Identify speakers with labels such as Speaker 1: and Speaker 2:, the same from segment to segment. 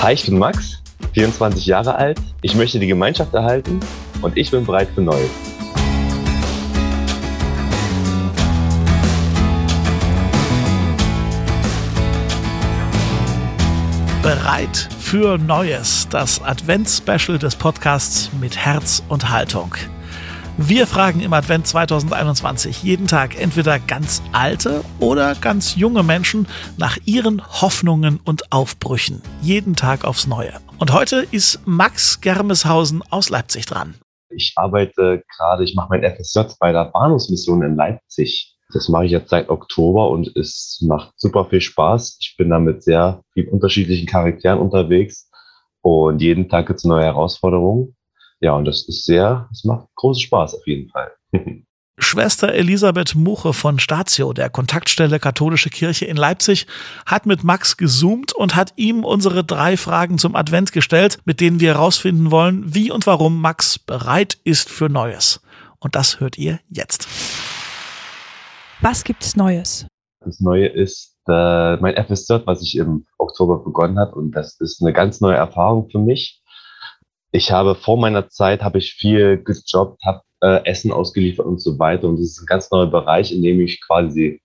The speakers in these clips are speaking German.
Speaker 1: Hi, ich bin Max, 24 Jahre alt. Ich möchte die Gemeinschaft erhalten und ich bin bereit für Neues.
Speaker 2: Bereit für Neues, das Advents-Special des Podcasts mit Herz und Haltung. Wir fragen im Advent 2021 jeden Tag entweder ganz alte oder ganz junge Menschen nach ihren Hoffnungen und Aufbrüchen. Jeden Tag aufs Neue. Und heute ist Max Germeshausen aus Leipzig dran.
Speaker 1: Ich arbeite gerade, ich mache mein FSJ bei der Bahnhofsmission in Leipzig. Das mache ich jetzt seit Oktober und es macht super viel Spaß. Ich bin da mit sehr vielen unterschiedlichen Charakteren unterwegs und jeden Tag gibt es neue Herausforderungen. Ja, und das ist sehr, es macht großen Spaß auf jeden Fall.
Speaker 2: Schwester Elisabeth Muche von Statio, der Kontaktstelle Katholische Kirche in Leipzig, hat mit Max gezoomt und hat ihm unsere drei Fragen zum Advent gestellt, mit denen wir herausfinden wollen, wie und warum Max bereit ist für Neues. Und das hört ihr jetzt.
Speaker 3: Was gibt's Neues?
Speaker 1: Das Neue ist äh, mein FSJ, was ich im Oktober begonnen habe. Und das ist eine ganz neue Erfahrung für mich ich habe vor meiner Zeit habe ich viel gejobbt, habe äh, Essen ausgeliefert und so weiter. Und das ist ein ganz neuer Bereich, in dem ich quasi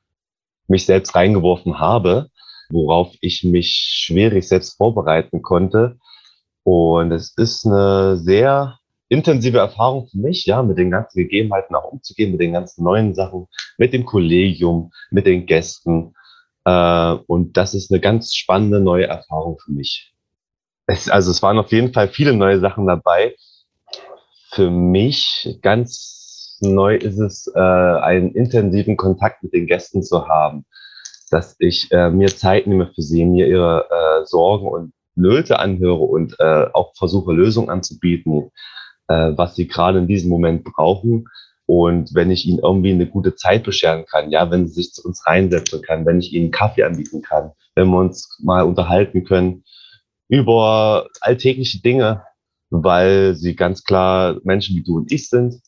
Speaker 1: mich selbst reingeworfen habe, worauf ich mich schwierig selbst vorbereiten konnte. Und es ist eine sehr intensive Erfahrung für mich, ja, mit den ganzen Gegebenheiten auch umzugehen, mit den ganzen neuen Sachen, mit dem Kollegium, mit den Gästen. Äh, und das ist eine ganz spannende neue Erfahrung für mich. Es, also es waren auf jeden Fall viele neue Sachen dabei. Für mich ganz neu ist es, äh, einen intensiven Kontakt mit den Gästen zu haben, dass ich äh, mir Zeit nehme für sie, mir ihre äh, Sorgen und Nöte anhöre und äh, auch versuche Lösungen anzubieten, äh, was sie gerade in diesem Moment brauchen. Und wenn ich ihnen irgendwie eine gute Zeit bescheren kann, ja, wenn sie sich zu uns reinsetzen kann, wenn ich ihnen Kaffee anbieten kann, wenn wir uns mal unterhalten können, über alltägliche Dinge, weil sie ganz klar Menschen wie du und ich sind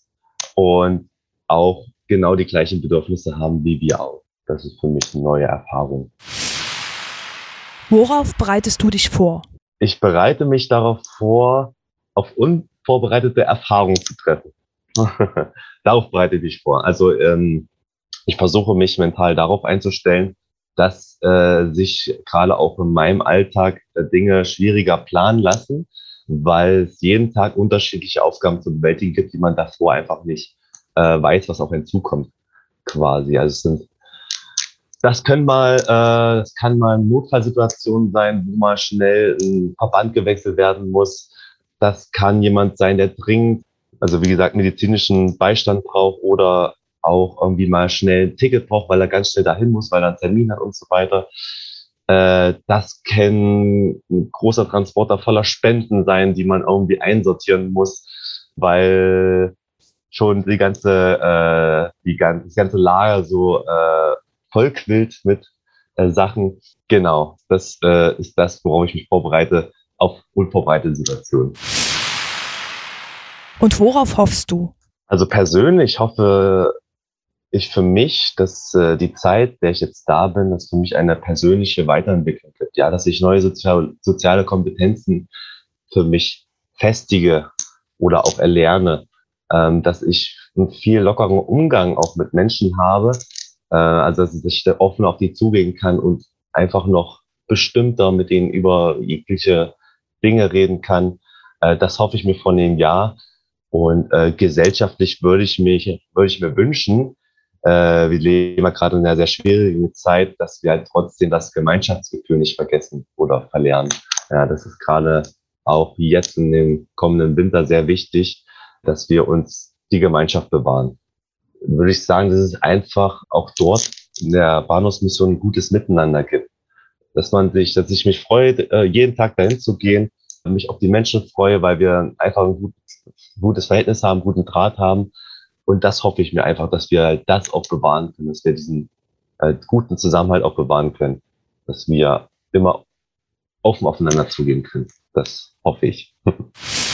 Speaker 1: und auch genau die gleichen Bedürfnisse haben wie wir auch. Das ist für mich eine neue Erfahrung.
Speaker 3: Worauf bereitest du dich vor?
Speaker 1: Ich bereite mich darauf vor, auf unvorbereitete Erfahrungen zu treffen. darauf bereite ich mich vor. Also ähm, ich versuche mich mental darauf einzustellen, dass äh, sich gerade auch in meinem Alltag äh, Dinge schwieriger planen lassen, weil es jeden Tag unterschiedliche Aufgaben zu bewältigen gibt, die man davor einfach nicht äh, weiß, was auf einen zukommt, quasi. Also es sind das können mal, äh, das kann mal Notfallsituationen sein, wo mal schnell ein Verband gewechselt werden muss. Das kann jemand sein, der dringend, also wie gesagt, medizinischen Beistand braucht oder auch irgendwie mal schnell ein Ticket braucht, weil er ganz schnell dahin muss, weil er einen Termin hat und so weiter. Äh, das kann ein großer Transporter voller Spenden sein, die man irgendwie einsortieren muss, weil schon die ganze, äh, die ganze, das ganze Lager so äh, vollquillt mit äh, Sachen. Genau, das äh, ist das, worauf ich mich vorbereite auf unvorbereitete Situationen.
Speaker 3: Und worauf hoffst du?
Speaker 1: Also persönlich hoffe ich für mich, dass äh, die Zeit, der ich jetzt da bin, dass für mich eine persönliche Weiterentwicklung gibt. Ja, dass ich neue sozial, soziale Kompetenzen für mich festige oder auch erlerne, ähm, dass ich einen viel lockeren Umgang auch mit Menschen habe, äh, also dass ich da offen auf die zugehen kann und einfach noch bestimmter mit denen über jegliche Dinge reden kann. Äh, das hoffe ich mir von dem Jahr. Und äh, gesellschaftlich würde ich mich, würde ich mir wünschen, äh, wir leben ja gerade in einer sehr schwierigen Zeit, dass wir halt trotzdem das Gemeinschaftsgefühl nicht vergessen oder verlernen. Ja, das ist gerade auch jetzt in dem kommenden Winter sehr wichtig, dass wir uns die Gemeinschaft bewahren. Würde ich sagen, dass es einfach auch dort in der Bahnhofsmission ein gutes Miteinander gibt. Dass man sich, dass ich mich freue, äh, jeden Tag dahin zu gehen, mich auf die Menschen freue, weil wir einfach ein gutes Verhältnis haben, guten Draht haben und das hoffe ich mir einfach, dass wir das auch bewahren können, dass wir diesen äh, guten Zusammenhalt auch bewahren können, dass wir immer offen aufeinander zugehen können. Das hoffe ich.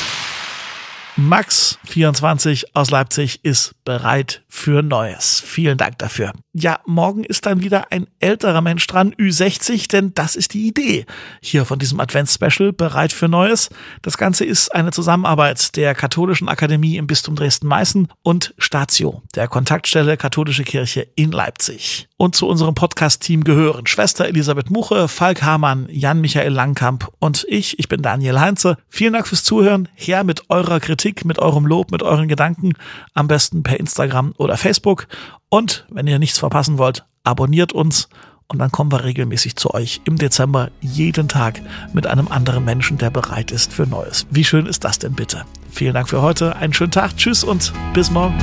Speaker 2: Max 24 aus Leipzig ist bereit für Neues. Vielen Dank dafür. Ja, morgen ist dann wieder ein älterer Mensch dran, Ü60, denn das ist die Idee hier von diesem Advents-Special, bereit für Neues. Das Ganze ist eine Zusammenarbeit der Katholischen Akademie im Bistum Dresden-Meißen und Statio, der Kontaktstelle Katholische Kirche in Leipzig. Und zu unserem Podcast-Team gehören Schwester Elisabeth Muche, Falk Hamann, Jan-Michael Langkamp und ich. Ich bin Daniel Heinze. Vielen Dank fürs Zuhören. Her mit eurer Kritik, mit eurem Lob, mit euren Gedanken. Am besten per Instagram oder Facebook. Und wenn ihr nichts verpassen wollt, abonniert uns und dann kommen wir regelmäßig zu euch im Dezember jeden Tag mit einem anderen Menschen, der bereit ist für Neues. Wie schön ist das denn bitte? Vielen Dank für heute, einen schönen Tag, tschüss und bis morgen.